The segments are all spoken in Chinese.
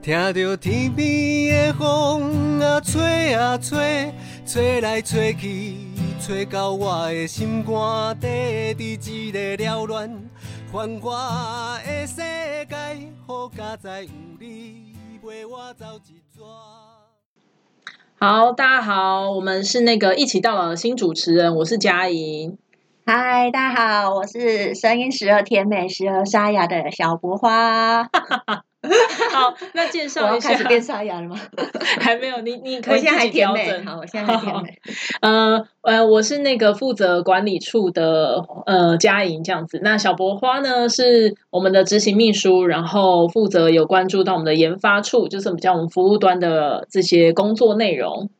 听着天边的风啊吹啊吹，吹来吹去，吹到我的心肝底，伫一个缭乱繁华的世界，好佳哉有你陪我走一逝。好，大家好，我们是那个一起到老的新主持人，我是嘉莹。嗨，大家好，我是声音时而甜美时而沙哑的小博花。好，那介绍一下开，始变沙哑了吗？还没有，你你可我以自己现在还甜调整。。美好，我现在还甜美。呃呃，我是那个负责管理处的呃佳莹这样子。那小博花呢是我们的执行秘书，然后负责有关注到我们的研发处，就是比较我们服务端的这些工作内容。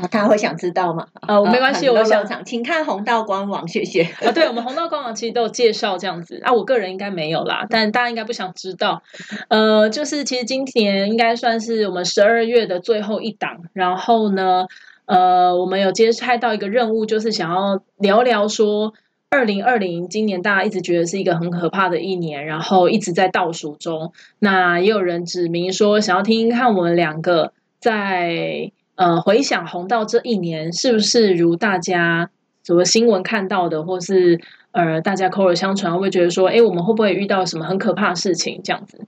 好，大家会想知道吗？呃，没关系，我想漏场，请看红道官网，谢谢。啊，对，我们红道官网其实都有介绍这样子啊，我个人应该没有啦，但大家应该不想知道。呃，就是其实今年应该算是我们十二月的最后一档，然后呢，呃，我们有接拍到一个任务，就是想要聊聊说。二零二零今年大家一直觉得是一个很可怕的一年，然后一直在倒数中。那也有人指明说，想要听听看我们两个在呃回想红到这一年是不是如大家什么新闻看到的，或是呃大家口耳相传，会觉得说，哎，我们会不会遇到什么很可怕的事情这样子？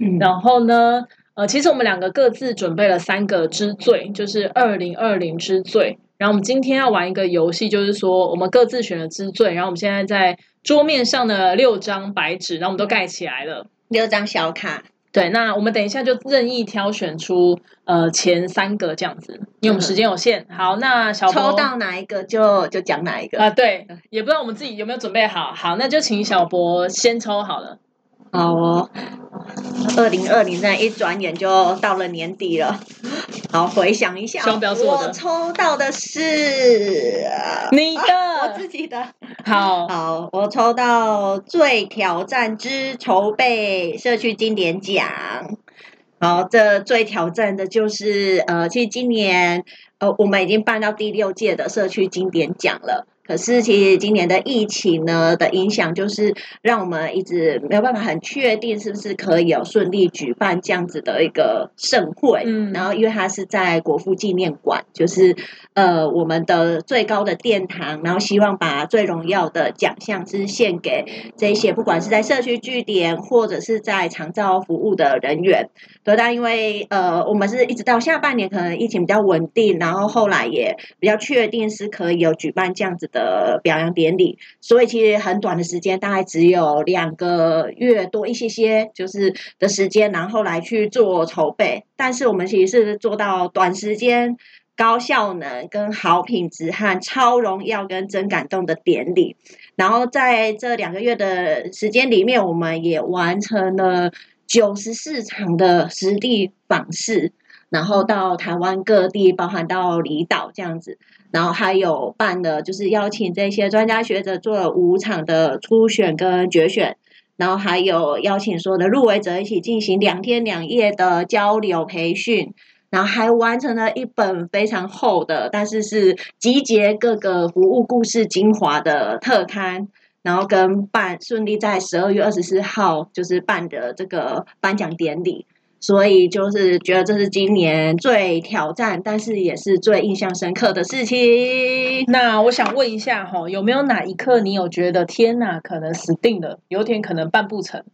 嗯，然后呢，呃，其实我们两个各自准备了三个之最，就是二零二零之最。然后我们今天要玩一个游戏，就是说我们各自选了之最，然后我们现在在桌面上的六张白纸，然后我们都盖起来了。六张小卡，对，那我们等一下就任意挑选出呃前三个这样子，因为我们时间有限。好，那小博抽到哪一个就就讲哪一个。啊、对，也不知道我们自己有没有准备好。好，那就请小博先抽好了。好哦，二零二零那一转眼就到了年底了。好，回想一下，我的抽到的是呃你的，我自己的。好，好，我抽到最挑战之筹备社区经典奖。好，这最挑战的就是呃，其实今年呃，我们已经办到第六届的社区经典奖了。可是，其实今年的疫情呢的影响，就是让我们一直没有办法很确定是不是可以有顺利举办这样子的一个盛会。嗯然后，因为它是在国父纪念馆，就是呃我们的最高的殿堂，然后希望把最荣耀的奖项是献给这些不管是在社区据点或者是在长照服务的人员。对，但因为呃我们是一直到下半年可能疫情比较稳定，然后后来也比较确定是可以有举办这样子的表扬典礼，所以其实很短的时间，大概只有两个月多一些些，就是的时间，然后来去做筹备。但是我们其实是做到短时间。高效能、跟好品质和超荣耀跟真感动的典礼，然后在这两个月的时间里面，我们也完成了九十四场的实地访视，然后到台湾各地，包含到离岛这样子，然后还有办了就是邀请这些专家学者做了五场的初选跟决选，然后还有邀请所有的入围者一起进行两天两夜的交流培训。然后还完成了一本非常厚的，但是是集结各个服务故事精华的特刊，然后跟办顺利在十二月二十四号就是办的这个颁奖典礼，所以就是觉得这是今年最挑战，但是也是最印象深刻的事情。那我想问一下哈，有没有哪一刻你有觉得天哪，可能死定了，有点可能办不成？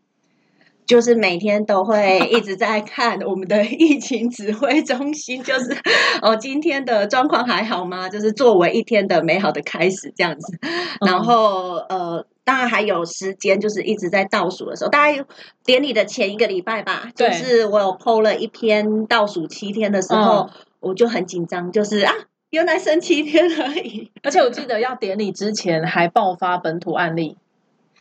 就是每天都会一直在看我们的疫情指挥中心，就是哦，今天的状况还好吗？就是作为一天的美好的开始这样子。然后呃，当然还有时间，就是一直在倒数的时候，大概典礼的前一个礼拜吧，就是我有 PO 了一篇倒数七天的时候，我就很紧张，就是啊，原来剩七天而已。而且我记得要典礼之前还爆发本土案例，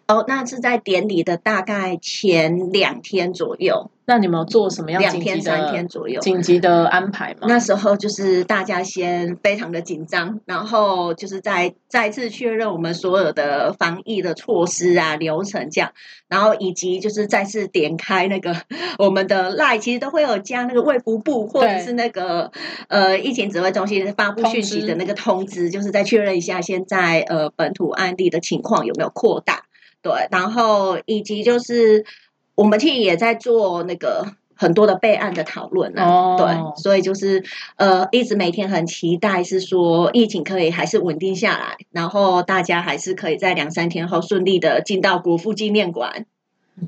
哦，那是在典礼的大概前两天左右，那你们有做什么样两紧急天三天的左右。紧急的安排吗？那时候就是大家先非常的紧张，然后就是再再次确认我们所有的防疫的措施啊、流程这样，然后以及就是再次点开那个 我们的 line，其实都会有加那个卫福部或者是那个呃疫情指挥中心发布讯息的那个通知，就是再确认一下现在呃本土案例的情况有没有扩大，对，然后以及就是我们其实也在做那个很多的备案的讨论啊，哦对，所以就是呃，一直每天很期待是说疫情可以还是稳定下来，然后大家还是可以在两三天后顺利的进到国父纪念馆。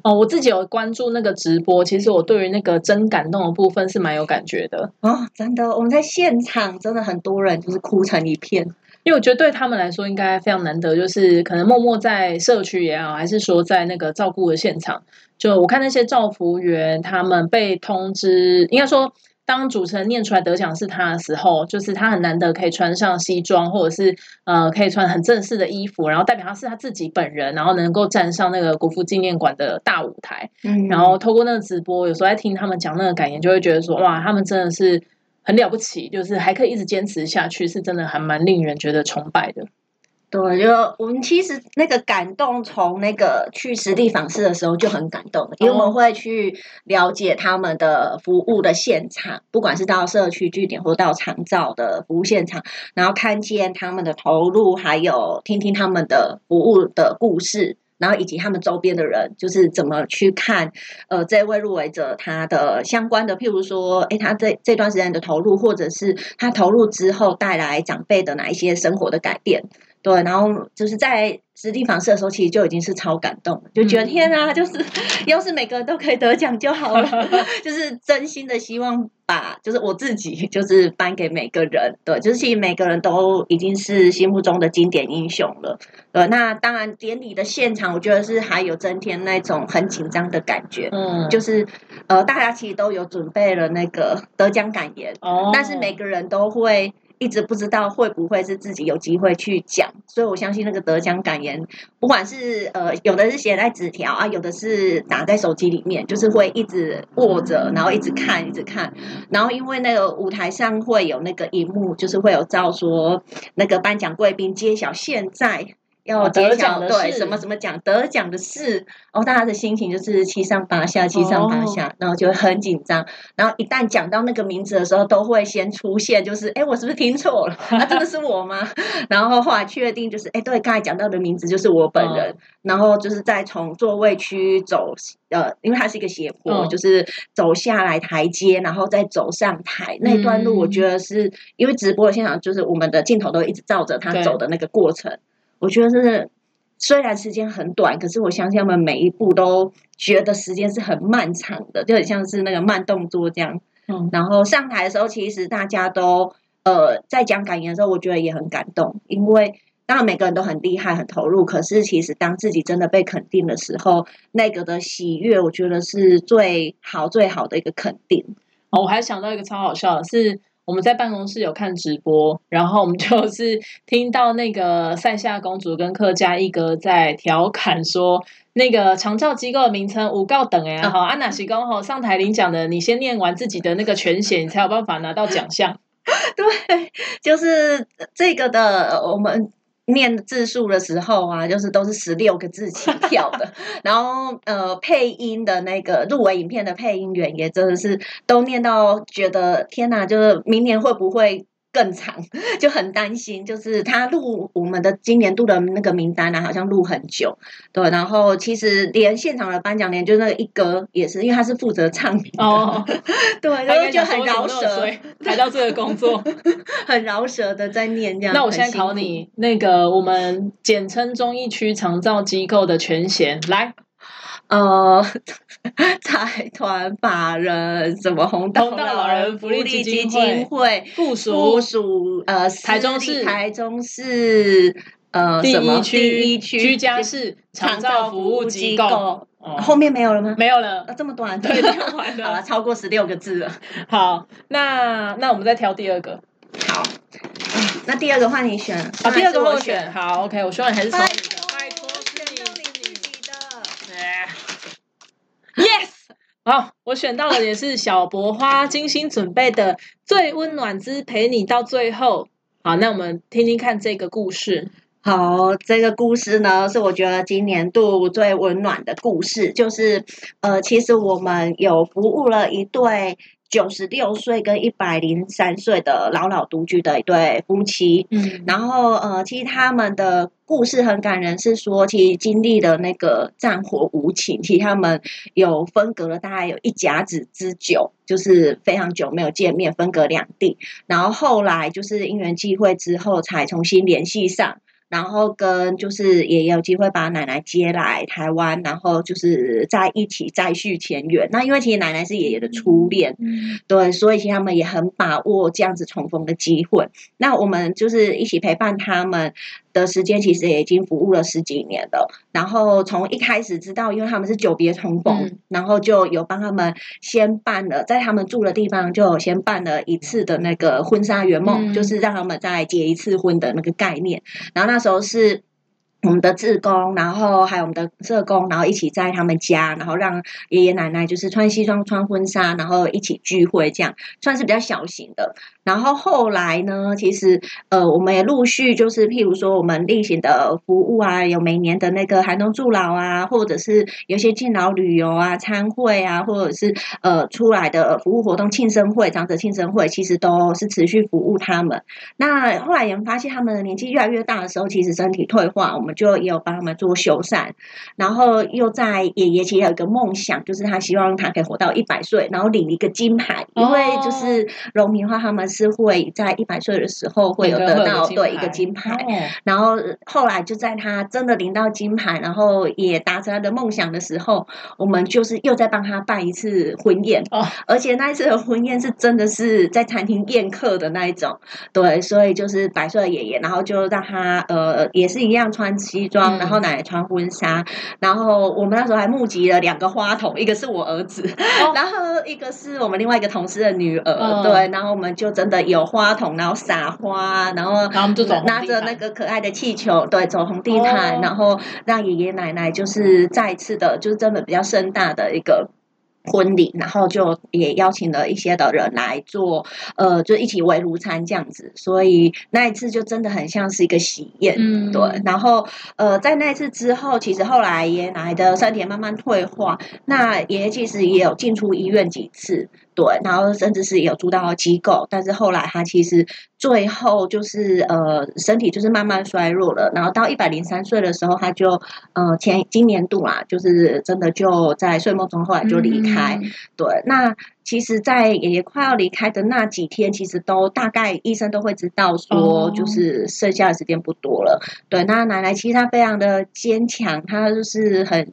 哦，我自己有关注那个直播，其实我对于那个真感动的部分是蛮有感觉的，哦，真的，我们在现场真的很多人就是哭成一片。因为我觉得对他们来说应该非常难得，就是可能默默在社区也好，还是说在那个照顾的现场，就我看那些照服员他们被通知，应该说。当主持人念出来得奖是他的时候，就是他很难得可以穿上西装，或者是呃可以穿很正式的衣服，然后代表他是他自己本人，然后能够站上那个国父纪念馆的大舞台。嗯然后透过那个直播，有时候在听他们讲那个感言，就会觉得说，哇，他们真的是很了不起，就是还可以一直坚持下去，是真的还蛮令人觉得崇拜的。对，就我们其实那个感动，从那个去实地访视的时候就很感动，因为我们会去了解他们的服务的现场，不管是到社区据点或到长照的服务现场，然后看见他们的投入，还有听听他们的服务的故事。然后以及他们周边的人，就是怎么去看，呃，这位入围者他的相关的，譬如说，诶，他这这段时间的投入，或者是他投入之后带来长辈的哪一些生活的改变，对，然后就是在实地访视的时候，其实就已经是超感动了，就觉得嗯。天啊，就是 要是每个人都可以得奖就好了，就是真心的希望把，就是我自己就是颁给每个人，对，就是其实每个人都已经是心目中的经典英雄了，呃，那当然典礼的现场，我觉得是还有增添那种很紧张的感觉，嗯，就是呃，大家其实都有准备了那个得奖感言，哦，但是每个人都会一直不知道会不会是自己有机会去讲，所以我相信那个得奖感言，不管是呃有的是写在纸条啊，有的是打在手机里面，就是会一直握着，然后一直看，一直看，然后因为那个舞台上会有那个荧幕，就是会有照说那个颁奖贵宾揭晓现在。要哦揭晓得奖的事对什么什么奖得奖的事，哦，大家的心情就是七上八下，七上八哦下，然后就会很紧张。然后一旦讲到那个名字的时候，都会先出现，就是哎，我是不是听错了？啊，真的是我吗？然后后来确定就是哎，对，刚才讲到的名字就是我本人。然后就是再从座位区走，呃，因为它是一个斜坡，嗯就是走下来台阶，然后再走上台那段路，我嗯觉得是因为直播的现场，就是我们的镜头都一直照着他走的那个过程，我觉得是。虽然时间很短，可是我相信他们每一步都觉得时间是很漫长的，就很像是那个慢动作这样。嗯然后上台的时候，其实大家都呃在讲感言的时候，我觉得也很感动，因为当然每个人都很厉害、很投入，可是其实当自己真的被肯定的时候，那个的喜悦，我觉得是最好、最好的一个肯定。哦，我还想到一个超好笑的是。我们在办公室有看直播，然后我们就是听到那个塞夏公主跟客家一哥在调侃说，那个长照机构的名称五告等哎，嗯好，安娜西公吼上台领奖的，你先念完自己的那个全写，你才有办法拿到奖项。对，就是这个的，我们念字数的时候啊，就是都是十六个字起 跳的。然后呃，配音的那个入围影片的配音员也真的是都念到觉得天哪，就是明年会不会？更长就很担心，就是他录我们的今年度的那个名单呢、啊，好像录很久，对。然后其实连现场的颁奖连，就那个一哥也是，因为他是负责唱哦，对，然后就很饶舌，衰来到这个工作。很饶舌的在念这样。那我现在考你，那个我们简称中医区长照机构的全衔，来，呃，财团法人什么红道红道老人福利基基金金会附附属属呃台中市台中市呃第什么一区第一区居家式长照服务机构。哦后面没有了吗？没有了啊，，这么短，对了 好了，超过十六个字了。好，那那我们再挑第二个好，嗯，那第二个换你选，啊，第二个我选，好，OK，我希望你还是从拜你的，拜托托是你选到你自己的。哎 Yes，好，我选到的也是小博花精心准备的最温暖之陪你到最后。好，那我们听听看这个故事。好，这个故事呢，是我觉得今年度最温暖的故事。就是，呃，其实我们有服务了一对九十六岁跟一百零三岁的老老独居的一对夫妻。嗯，然后呃，其实他们的故事很感人，是说其实经历的那个战火无情，其实他们有分隔了大概有一甲子之久，就是非常久没有见面，分隔两地。然后后来就是因缘际会之后，才重新联系上。然后跟就是也有机会把奶奶接来台湾，然后就是在一起再续前缘。那因为其实奶奶是爷爷的初恋，嗯对，所以其实他们也很把握这样子重逢的机会。那我们就是一起陪伴他们的时间，其实也已经服务了十几年了。然后从一开始知道，因为他们是久别重逢，嗯然后就有帮他们先办了，在他们住的地方就有先办了一次的那个婚纱圆梦，嗯就是让他们再结一次婚的那个概念。然后那时候是。我们的志工，然后还有我们的社工，然后一起在他们家，然后让爷爷奶奶就是穿西装、穿婚纱，然后一起聚会，这样算是比较小型的。然后后来呢，其实呃，我们也陆续就是，譬如说我们例行的服务啊，有每年的那个寒冬助老啊，或者是有些敬老旅游啊、参会啊，或者是呃出来的服务活动、庆生会、长者庆生会，其实都是持续服务他们。那后来也发现他们的年纪越来越大的时候，其实身体退化，我们就也有帮他们做修缮。然后又在爷爷其实有一个梦想，就是他希望他可以活到一百岁，然后领一个金牌，因为就是荣民话他们是会在一百岁的时候会有得到对一个金牌。哦。然后后来就在他真的领到金牌，然后也达成他的梦想的时候，我们就是又在帮他办一次婚宴，哦。而且那一次的婚宴是真的是在餐厅宴客的那一种，对，所以就是百岁的爷爷，然后就让他呃也是一样穿西装，嗯。然后奶奶穿婚纱，然后我们那时候还募集了两个花童，一个是我儿子，哦。然后一个是我们另外一个同事的女儿，嗯。对，然后我们就真的有花童，然后撒花，然后然后我们就走拿着那个可爱的气球，对，走红地毯，哦。然后让爷爷奶奶就是再次的，就是真的比较盛大的一个。婚礼，然后就也邀请了一些的人来做，呃，就一起围炉餐这样子，所以那一次就真的很像是一个喜宴，嗯。对。然后，呃，在那一次之后，其实后来爷爷奶奶的身体慢慢退化，那爷爷其实也有进出医院几次，对，然后甚至是有住到机构，但是后来他其实最后就是呃身体就是慢慢衰弱了，然后到一百零三岁的时候，他就呃前今年度啦，就是真的就在睡梦中后来就离开，嗯对，那其实，在爷爷快要离开的那几天，其实都大概医生都会知道说哦，就是剩下的时间不多了。对，那奶奶其实她非常的坚强，她就是很。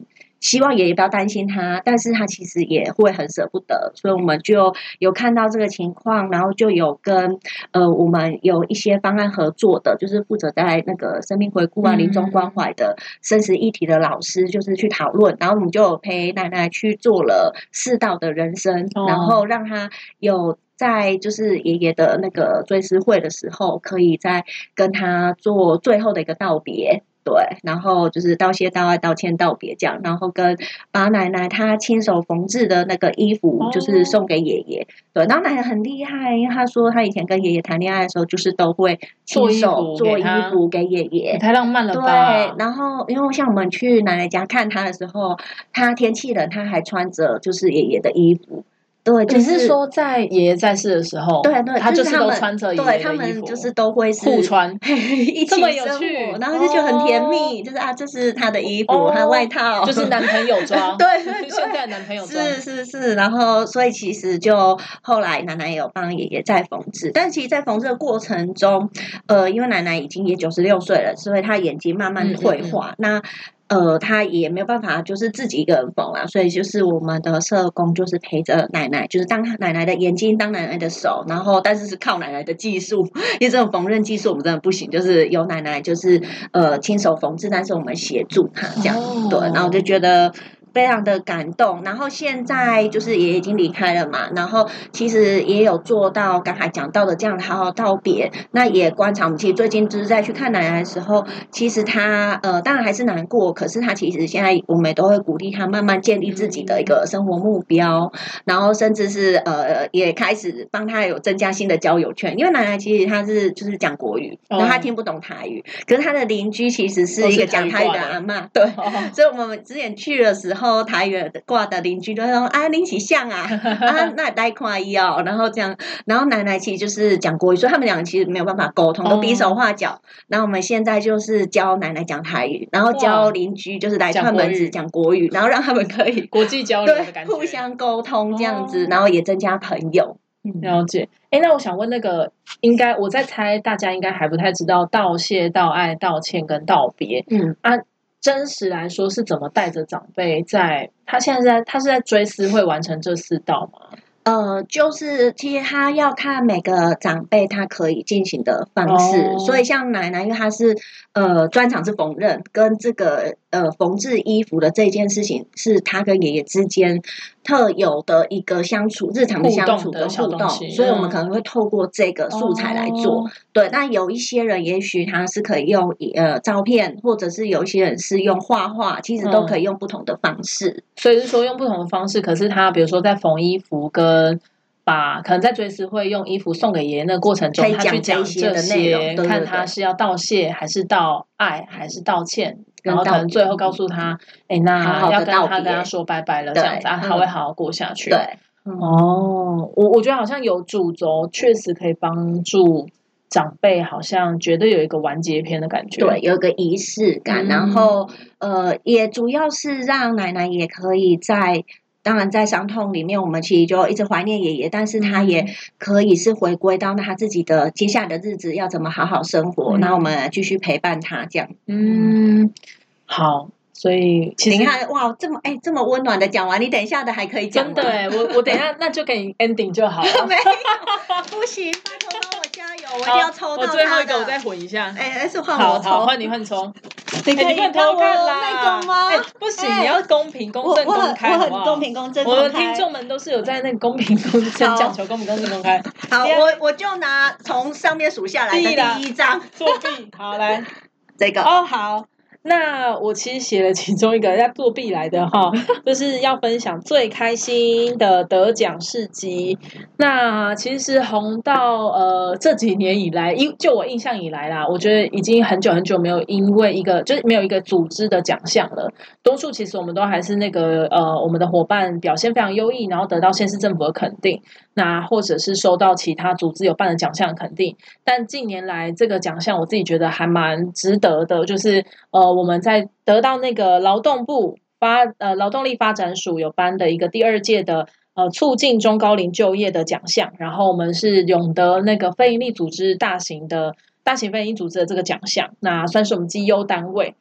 希望爷爷不要担心他，但是他其实也会很舍不得，所以我们就有看到这个情况，然后就有跟呃我们有一些方案合作的，就是负责在那个生命回顾啊、嗯临终关怀的生死议题的老师，就是去讨论，然后我们就有陪奶奶去做了世道的人生，哦然后让他有。在就是爷爷的那个追思会的时候，可以再跟他做最后的一个道别，对，然后就是道谢、道爱、道歉、道别这样，然后跟把奶奶她亲手缝制的那个衣服，哦就是送给爷爷。对，然后奶奶很厉害，因为她说她以前跟爷爷谈恋爱的时候，就是都会亲手服做衣服给爷爷。太浪漫了吧对？，然后因为像我们去奶奶家看她的时候，她天气冷，她还穿着就是爷爷的衣服。对，就你是说在爷爷在世的时候，对对，他就是都穿着爷对爷的衣服，他们就是都会是互穿 一起这么有生趣活然后就觉得很甜蜜，哦就是啊，这是他的衣服，哦他的外套，就是男朋友 装，对对对现在男朋友装，是是是，然后所以其实就后来奶奶也有帮爷爷在缝制，但其实，在缝制的过程中，呃，因为奶奶已经也九十六岁了，所以她眼睛慢慢嗯嗯嗯退化，那。呃，他也没有办法，就是自己一个人缝啊，所以就是我们的社工就是陪着奶奶，就是当奶奶的眼睛，当奶奶的手，然后但是是靠奶奶的技术，因为这种缝纫技术我们真的不行，就是由奶奶就是呃亲手缝制，但是我们协助她这样，哦对，然后我就觉得非常的感动。然后现在就是也已经离开了嘛，然后其实也有做到刚才讲到的这样的好好道别。那也观察，我们其实最近就是在去看奶奶的时候，其实她呃当然还是难过，可是她其实现在我们也都会鼓励她慢慢建立自己的一个生活目标，然后甚至是呃也开始帮她有增加新的交友圈。因为奶奶其实她是就是讲国语，然后她哦听不懂台语，可是她的邻居其实是一个讲台语的阿嬷，对。哦 所以我们之前去的时候，后台语挂的邻居都说啊，林起像啊，啊，那带看伊哦，然后这样，然后奶奶其实就是讲国语，所以他们两个其实没有办法沟通，都比手画脚。然后我们现在就是教奶奶讲台语，然后教邻居就是来串门子讲国语，然后让他们可以 国际交流的感觉，互相沟通这样子，然后也增加朋友。了解。哎，那我想问那个，应该我在猜，大家应该还不太知道道谢、道爱、道歉跟道别。嗯啊。真实来说是怎么带着长辈在？他现在在他是在追思会完成这四道吗？呃，就是其实他要看每个长辈他可以进行的方式，所以像奶奶，因为她是呃专长是缝纫，跟这个呃缝制衣服的这件事情，是他跟爷爷之间特有的一个相处，日常的相处的互动，所以我们可能会透过这个素材来做。对，那有一些人也许他是可以用呃照片，或者是有一些人是用画画，其实都可以用不同的方式。所以是说用不同的方式，可是他比如说在缝衣服跟把可能在追思会用衣服送给爷爷那过程中，他去讲这些，看他是要道谢还是道爱还是道歉，然后可能最后告诉他，哎，那要跟他跟他说拜拜了，这样子啊，他会好好过下去。对，哦，我我觉得好像有主轴，确实可以帮助。长辈好像觉得有一个完结篇的感觉，对，有一个仪式感，然后呃，也主要是让奶奶也可以在，当然在伤痛里面，我们其实就一直怀念爷爷，但是他也可以是回归到他自己的接下来的日子要怎么好好生活，那我们继续陪伴他这样。嗯，好。所以，你看，哇，这么哎，这么温暖的讲完，你等一下的还可以讲。真的哎，我我等一下 那就给你 ending 就好了。没有，不行，拜托帮我加油，我一定要抽到我最后一个，我再混一下。哎，是换我抽，换你换抽。你可以偷看那个吗？不行，你要公平、公正、公开，我很公平、公正。我的听众们都是有在那个公平、公正讲求公平、公正、公开。好，我我就拿从上面数下来的第一张作弊。好，来 这个哦，好。那我其实写了其中一个要作弊来的哈，就是要分享最开心的得奖事迹。那其实红到呃这几年以来，因就我印象以来啦，我觉得已经很久很久没有因为一个就是没有一个组织的奖项了。多数其实我们都还是那个呃我们的伙伴表现非常优异，然后得到县市政府的肯定，那或者是收到其他组织有办的奖项肯定。但近年来这个奖项我自己觉得还蛮值得的，就是呃。我们在得到那个劳动部发呃劳动力发展署有颁的一个第二届的呃促进中高龄就业的奖项，然后我们是永得那个非营利组织大型的大型非营利组织的这个奖项，那算是我们绩优单位。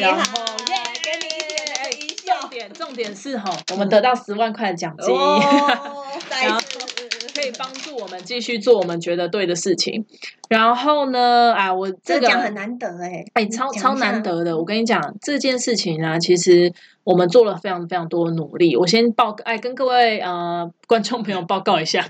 然后耶，给你一点重点重点是哈，我们得到十万块的奖金。可以帮助我们继续做我们觉得对的事情。然后呢，啊，我这个很难得哎，哎，超超难得的。我跟你讲这件事情呢，其实我们做了非常非常多努力。我先报，哎，跟各位呃观众朋友报告一下。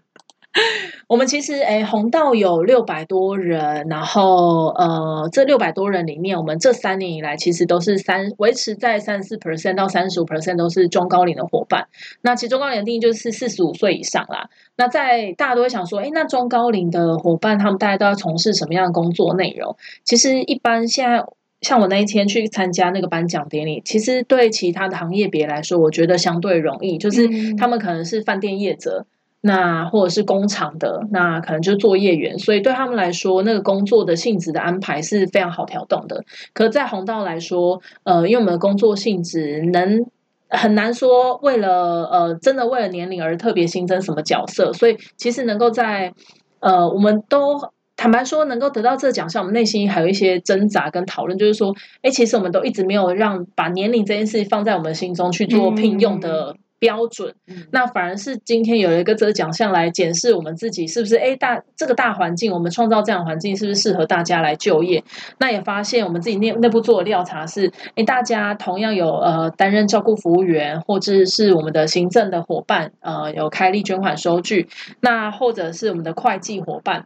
我们其实诶，红道有六百多人，然后呃，这六百多人里面，我们这三年以来其实都是三维持在三四 percent 到三十五 percent 都是中高龄的伙伴。那其中高龄的定义就是四十五岁以上啦。那在大家都会想说，哎，那中高龄的伙伴他们大家都要从事什么样的工作内容？其实一般现在像我那一天去参加那个颁奖典礼，其实对其他的行业别来说，我觉得相对容易，就是他们可能是饭店业者。那或者是工厂的，那可能就是作业员，所以对他们来说，那个工作的性质的安排是非常好调动的。可在红道来说，呃，因为我们的工作性质能很难说为了呃真的为了年龄而特别新增什么角色，所以其实能够在呃我们都坦白说能够得到这个奖项，我们内心还有一些挣扎跟讨论，就是说，哎，其实我们都一直没有让把年龄这件事放在我们心中去做聘用的。标准，那反而是今天有一个这个奖项来检视我们自己是不是哎大这个大环境，我们创造这样环境是不是适合大家来就业？那也发现我们自己内内部做的调查是，哎大家同样有呃担任照顾服务员，或者是我们的行政的伙伴，呃有开立捐款收据，那或者是我们的会计伙伴，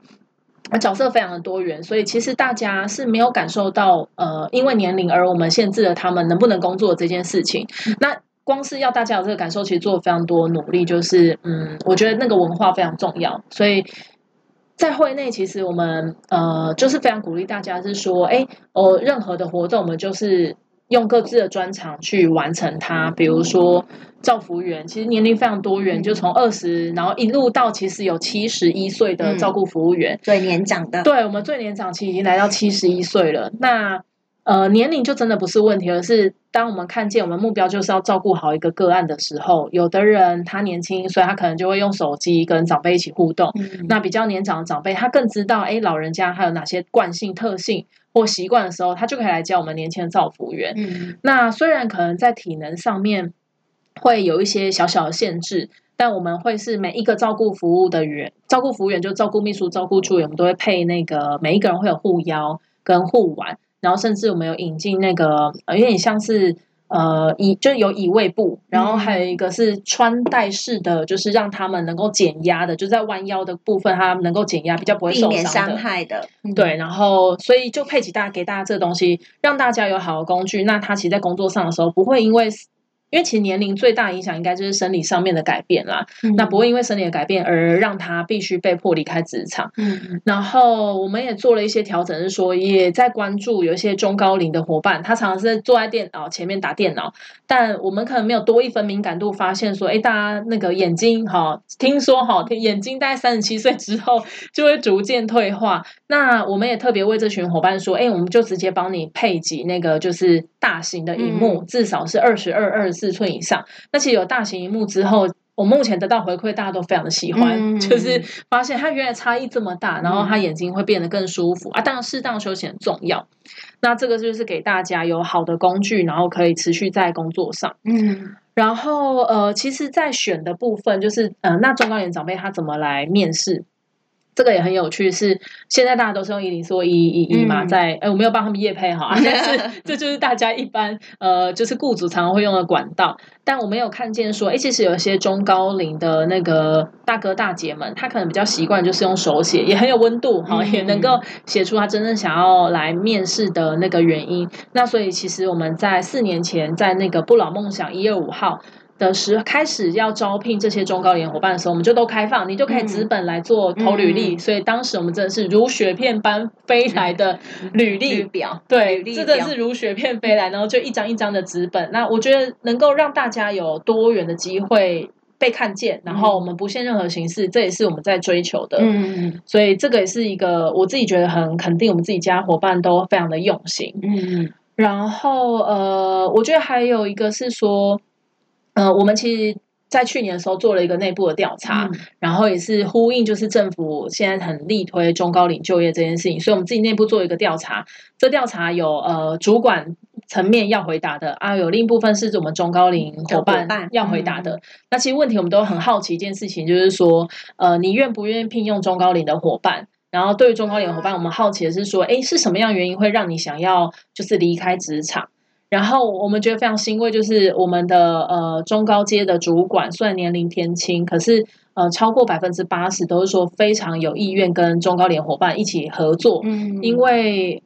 角色非常的多元，所以其实大家是没有感受到呃因为年龄而我们限制了他们能不能工作这件事情。那光是要大家有这个感受，其实做了非常多努力。就是，嗯，我觉得那个文化非常重要。所以在会内，其实我们呃，就是非常鼓励大家，是说，哎，哦，任何的活动，我们就是用各自的专长去完成它。比如说，造福员其实年龄非常多元，就从二十，然后一路到其实有七十一岁的照顾服务员，最年长的。对我们最年长期已经来到七十一岁了。那呃，年龄就真的不是问题，而是当我们看见我们目标就是要照顾好一个个案的时候，有的人他年轻，所以他可能就会用手机跟长辈一起互动。那比较年长的长辈，他更知道哎，老人家还有哪些惯性特性或习惯的时候，他就可以来教我们年轻的照服员。那虽然可能在体能上面会有一些小小的限制，但我们会是每一个照顾服务的员，照顾服务员就照顾秘书、照顾助理，我们都会配那个每一个人会有护腰跟护腕。然后甚至我们有引进那个呃，有点像是呃椅，就是有椅位布，然后还有一个是穿戴式的，就是让他们能够减压的，就在弯腰的部分，它能够减压，比较不会受伤害的。对，然后所以就配给大家给大家这个东西，让大家有好的工具。那他其实，在工作上的时候，不会因为。因为其实年龄最大影响应该就是生理上面的改变啦，那不会因为生理的改变而让他必须被迫离开职场。嗯，然后我们也做了一些调整，是说也在关注有一些中高龄的伙伴，他常常是坐在电脑前面打电脑，但我们可能没有多一分敏感度，发现说，哎，大家那个眼睛哈，听说哈，眼睛大概三十七岁之后就会逐渐退化。那我们也特别为这群伙伴说，哎，我们就直接帮你配给那个就是大型的荧幕，至少是二十二、二十四。四寸以上，那其实有大型荧幕之后，我目前得到回馈，大家都非常的喜欢，就是发现它原来差异这么大，然后他眼睛会变得更舒服啊。当然，适当休息很重要。那这个就是给大家有好的工具，然后可以持续在工作上。嗯，然后呃，其实，在选的部分，就是呃，那中高年长辈他怎么来面试？这个也很有趣，是现在大家都是用一零四一一一嘛，在哎，我没有帮他们业配哈，但是这就是大家一般呃，就是雇主常常会用的管道。但我没有看见说，哎，其实有些中高龄的那个大哥大姐们，他可能比较习惯就是用手写，也很有温度哈，也能够写出他真正想要来面试的那个原因。那所以其实我们在四年前，在那个不老梦想一二五号。的时开始要招聘这些中高龄伙伴的时候，我们就都开放，你就可以纸本来做投履历。所以当时我们真的是如雪片般飞来的履历表，对，真的是如雪片飞来，然后就一张一张的纸本。那我觉得能够让大家有多元的机会被看见，然后我们不限任何形式，这也是我们在追求的。嗯，所以这个也是一个我自己觉得很肯定，我们自己家伙伴都非常的用心。嗯，然后呃，我觉得还有一个是说。呃，我们其实，在去年的时候做了一个内部的调查，然后也是呼应，就是政府现在很力推中高龄就业这件事情，所以我们自己内部做一个调查。这调查有呃主管层面要回答的啊，有另一部分是我们中高龄伙伴要回答的。那其实问题我们都很好奇一件事情，就是说，呃，你愿不愿意聘用中高龄的伙伴？然后对于中高龄伙伴，我们好奇的是说，哎，是什么样原因会让你想要就是离开职场？然后我们觉得非常欣慰，就是我们的呃中高阶的主管，虽然年龄偏轻，可是呃超过百分之八十都是说非常有意愿跟中高联伙伴一起合作，嗯，因为。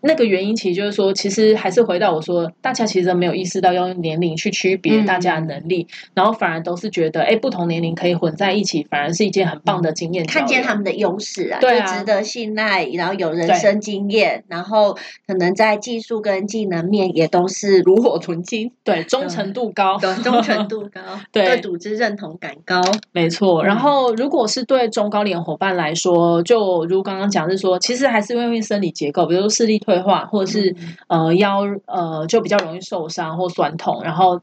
那个原因其实就是说，其实还是回到我说，大家其实没有意识到要用年龄去区别大家的能力，然后反而都是觉得，哎，不同年龄可以混在一起，反而是一件很棒的经验。看见他们的优势啊，对啊，值得信赖，然后有人生经验，然后可能在技术跟技能面也都是炉火纯青，对，忠诚 度高，对，忠诚度高，对，组织认同感高，没错。然后，如果是对中高龄伙伴来说，就如刚刚讲是说，其实还是因为生理结构，比如说视力。退化，或者是呃腰呃就比较容易受伤或酸痛，然后。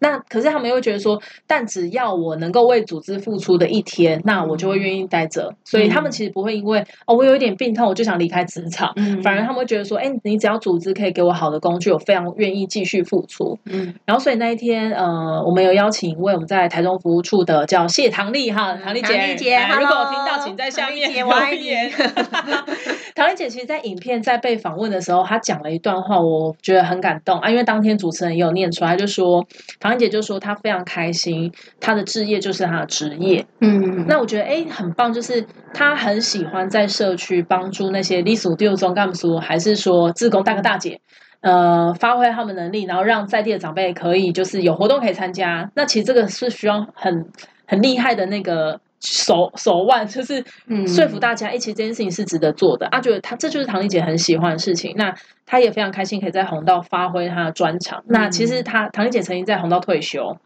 那可是他们又觉得说，但只要我能够为组织付出的一天，那我就会愿意待着。所以他们其实不会因为哦，我有一点病痛，我就想离开职场。嗯反而他们会觉得说，哎，你只要组织可以给我好的工具，我非常愿意继续付出。嗯。然后所以那一天，呃，我们有邀请一位我们在台中服务处的叫谢唐丽哈，唐丽姐，如果我听到，请在下面留言。唐丽姐其实，在影片在被访问的时候，她讲了一段话，我觉得很感动啊，因为当天主持人也有念出来，就说。芳姐就说她非常开心，她的置业就是她的职业。嗯，那我觉得哎很棒，就是她很喜欢在社区帮助那些隶属第六中干部，还是说自工大哥大姐，呃，发挥他们能力，然后让在地的长辈可以就是有活动可以参加。那其实这个是需要很很厉害的那个手手腕，就是嗯说服大家，一起这件事情是值得做的。啊，觉得他这就是唐丽姐很喜欢的事情，那她也非常开心可以在红道发挥她的专长。那其实她唐丽姐曾经在红道退休，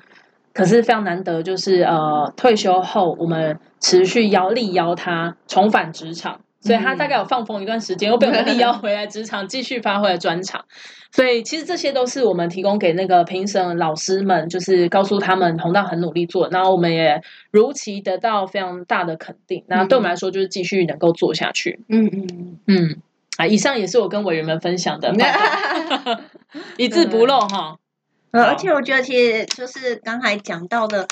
可是非常难得，就是呃退休后我们持续邀力邀她重返职场。所以他大概有放风一段时间，又被我们力邀回来职场，继续发挥了专长。所以其实这些都是我们提供给那个评审老师们，就是告诉他们红道很努力做，然后我们也如期得到非常大的肯定。那对我们来说，就是继续能够做下去。嗯嗯，嗯，啊，以上也是我跟委员们分享的，一字不漏哈。呃，而且我觉得其实就是刚才讲到的。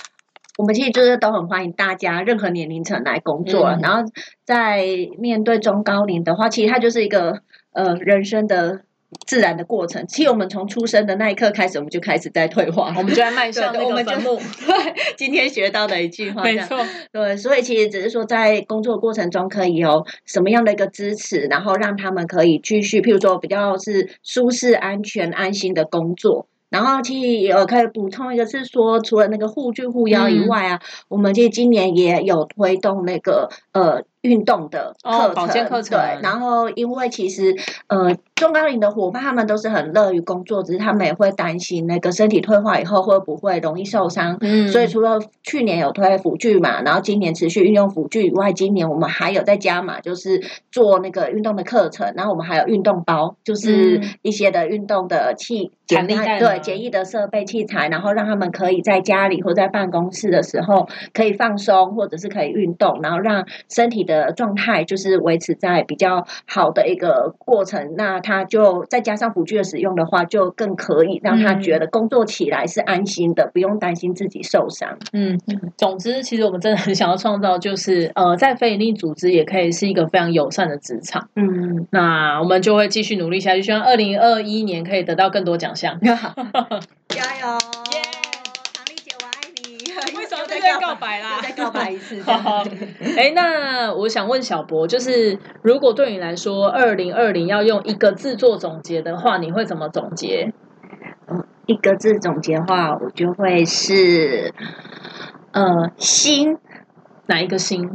我们其实就是都很欢迎大家任何年龄层来工作，嗯然后在面对中高龄的话，其实它就是一个呃人生的自然的过程。其实我们从出生的那一刻开始，我们就开始在退化，我们就在迈 向那个坟墓，对今天学到的一句话，没错，对，所以其实只是说，在工作过程中可以有什么样的一个支持，然后让他们可以继续，譬如说比较是舒适、安全、安心的工作。然后其实也可以补充一个是说，除了那个护具护腰以嗯外啊，我们其实今年也有推动那个呃运动的课程，哦保健课程。对，然后因为其实呃中高龄的伙伴他们都是很乐于工作，只是他们也会担心那个身体退化以后会不会容易受伤，嗯。所以除了去年有推辅具嘛，然后今年持续运用辅具以外，今年我们还有在加码，就是做那个运动的课程，然后我们还有运动包，就是嗯。一些的运动的器弹力带吗对简易的设备器材，然后让他们可以在家里或在办公室的时候可以放松，或者是可以运动，然后让身体的状态就是维持在比较好的一个过程。那他就再加上辅具的使用的话，就更可以让他嗯觉得工作起来是安心的，不用担心自己受伤。嗯，总之，其实我们真的很想要创造，就是 呃，在非营利组织也可以是一个非常友善的职场。嗯，那我们就会继续努力下去，希望二零二一年可以得到更多奖项。加油！耶唐丽姐，我爱你。为什么又在又在告白啦 再告白一次。好，哎，那我想问小博，就是如果对你来说，二零二零要用一个字做总结的话，你会怎么总结？一个字总结的话，我就会是呃心哪一个新？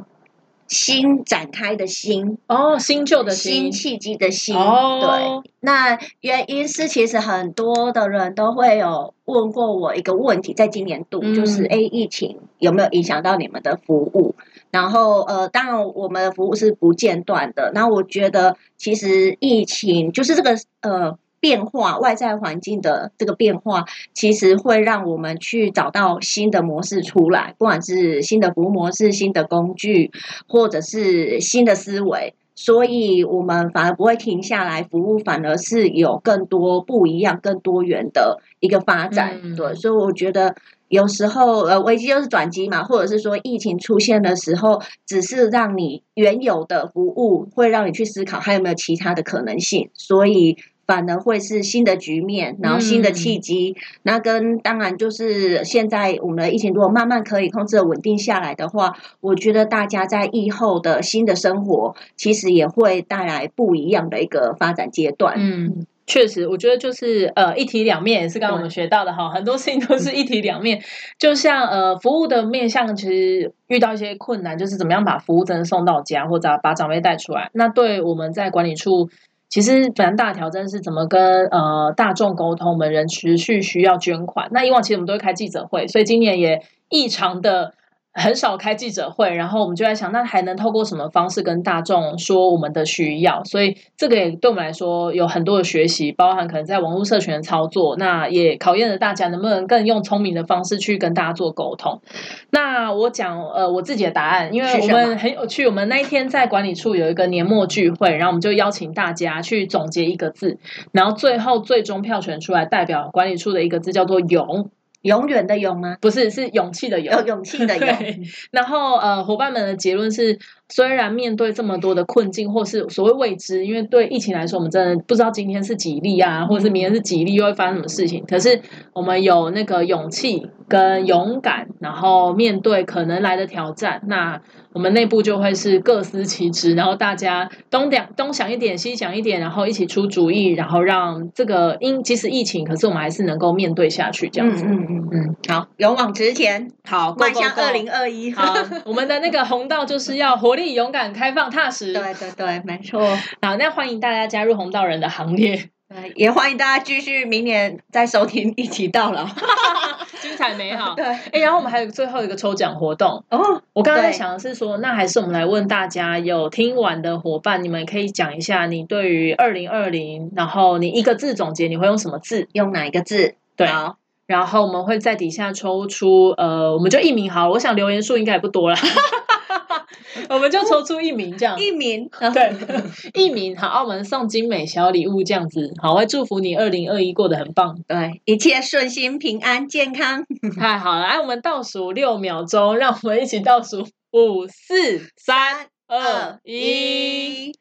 新展开的新，哦，新旧的新契机的新。哦对，那原因是其实很多的人都会有问过我一个问题，在今年度、嗯就是，哎，疫情有没有影响到你们的服务？然后呃，当然我们的服务是不间断的。那我觉得其实疫情就是这个呃。变化，外在环境的这个变化，其实会让我们去找到新的模式出来，不管是新的服务模式、新的工具，或者是新的思维。所以，我们反而不会停下来，服务反而是有更多不一样、更多元的一个发展。嗯对，所以我觉得有时候呃，危机就是转机嘛，或者是说疫情出现的时候，只是让你原有的服务会让你去思考还有没有其他的可能性，所以。反而会是新的局面，然后新的契机。那跟当然就是现在我们的疫情如果慢慢可以控制的稳定下来的话，我觉得大家在疫后的新的生活，其实也会带来不一样的一个发展阶段。嗯，确实，我觉得就是呃一体两面，也是刚刚我们学到的哈，很多事情都是一体两面。就像呃服务的面向，其实遇到一些困难，就是怎么样把服务真的送到家，或者把长辈带出来。那对我们在管理处。其实蛮大的挑战是怎么跟呃大众沟通，我们仍持续需要捐款。那以往其实我们都会开记者会，所以今年也异常的很少开记者会。然后我们就在想，那还能透过什么方式跟大众说我们的需要？所以这个也对我们来说有很多的学习，包含可能在网络社群的操作，那也考验了大家能不能更用聪明的方式去跟大家做沟通。那我讲呃我自己的答案，因为我们很有趣，我们那一天在管理处有一个年末聚会，然后我们就邀请大家去总结一个字，然后最后最终票选出来代表管理处的一个字叫做“勇永远的勇吗”，？不是是勇气的勇。有勇气的勇。然后呃，伙伴们的结论是，虽然面对这么多的困境或是所谓未知，因为对疫情来说，我们真的不知道今天是几例啊，或者是明天是几例，又会发生什么事情。可是我们有那个勇气跟勇敢，然后面对可能来的挑战，那我们内部就会是各司其职，然后大家东两东想一点，西想一点，然后一起出主意，然后让这个因即使疫情，可是我们还是能够面对下去这样子。嗯嗯嗯嗯，好，勇往直前，好，迈向二零二一。好，我们的那个红道就是要活力、勇敢、开放、踏实。对对对，没错。好，那欢迎大家加入红道人的行列，对，也欢迎大家继续明年再收听一起到老。精彩美好。对，哎，然后我们还有最后一个抽奖活动。哦，我刚刚在想的是说，那还是我们来问大家，有听完的伙伴，你们可以讲一下你对于二零二零，然后你一个字总结，你会用什么字？用哪一个字？对，好，然后我们会在底下抽出，呃，我们就一名好了，我想留言数应该也不多了，我们就抽出一名这样。一名。对，一名好，澳门送精美小礼物这样子，好，我会祝福你二零二一过得很棒，对，一切顺心、平安、健康。太好了！来，我们倒数六秒钟，让我们一起倒数五、四、三、二、一。，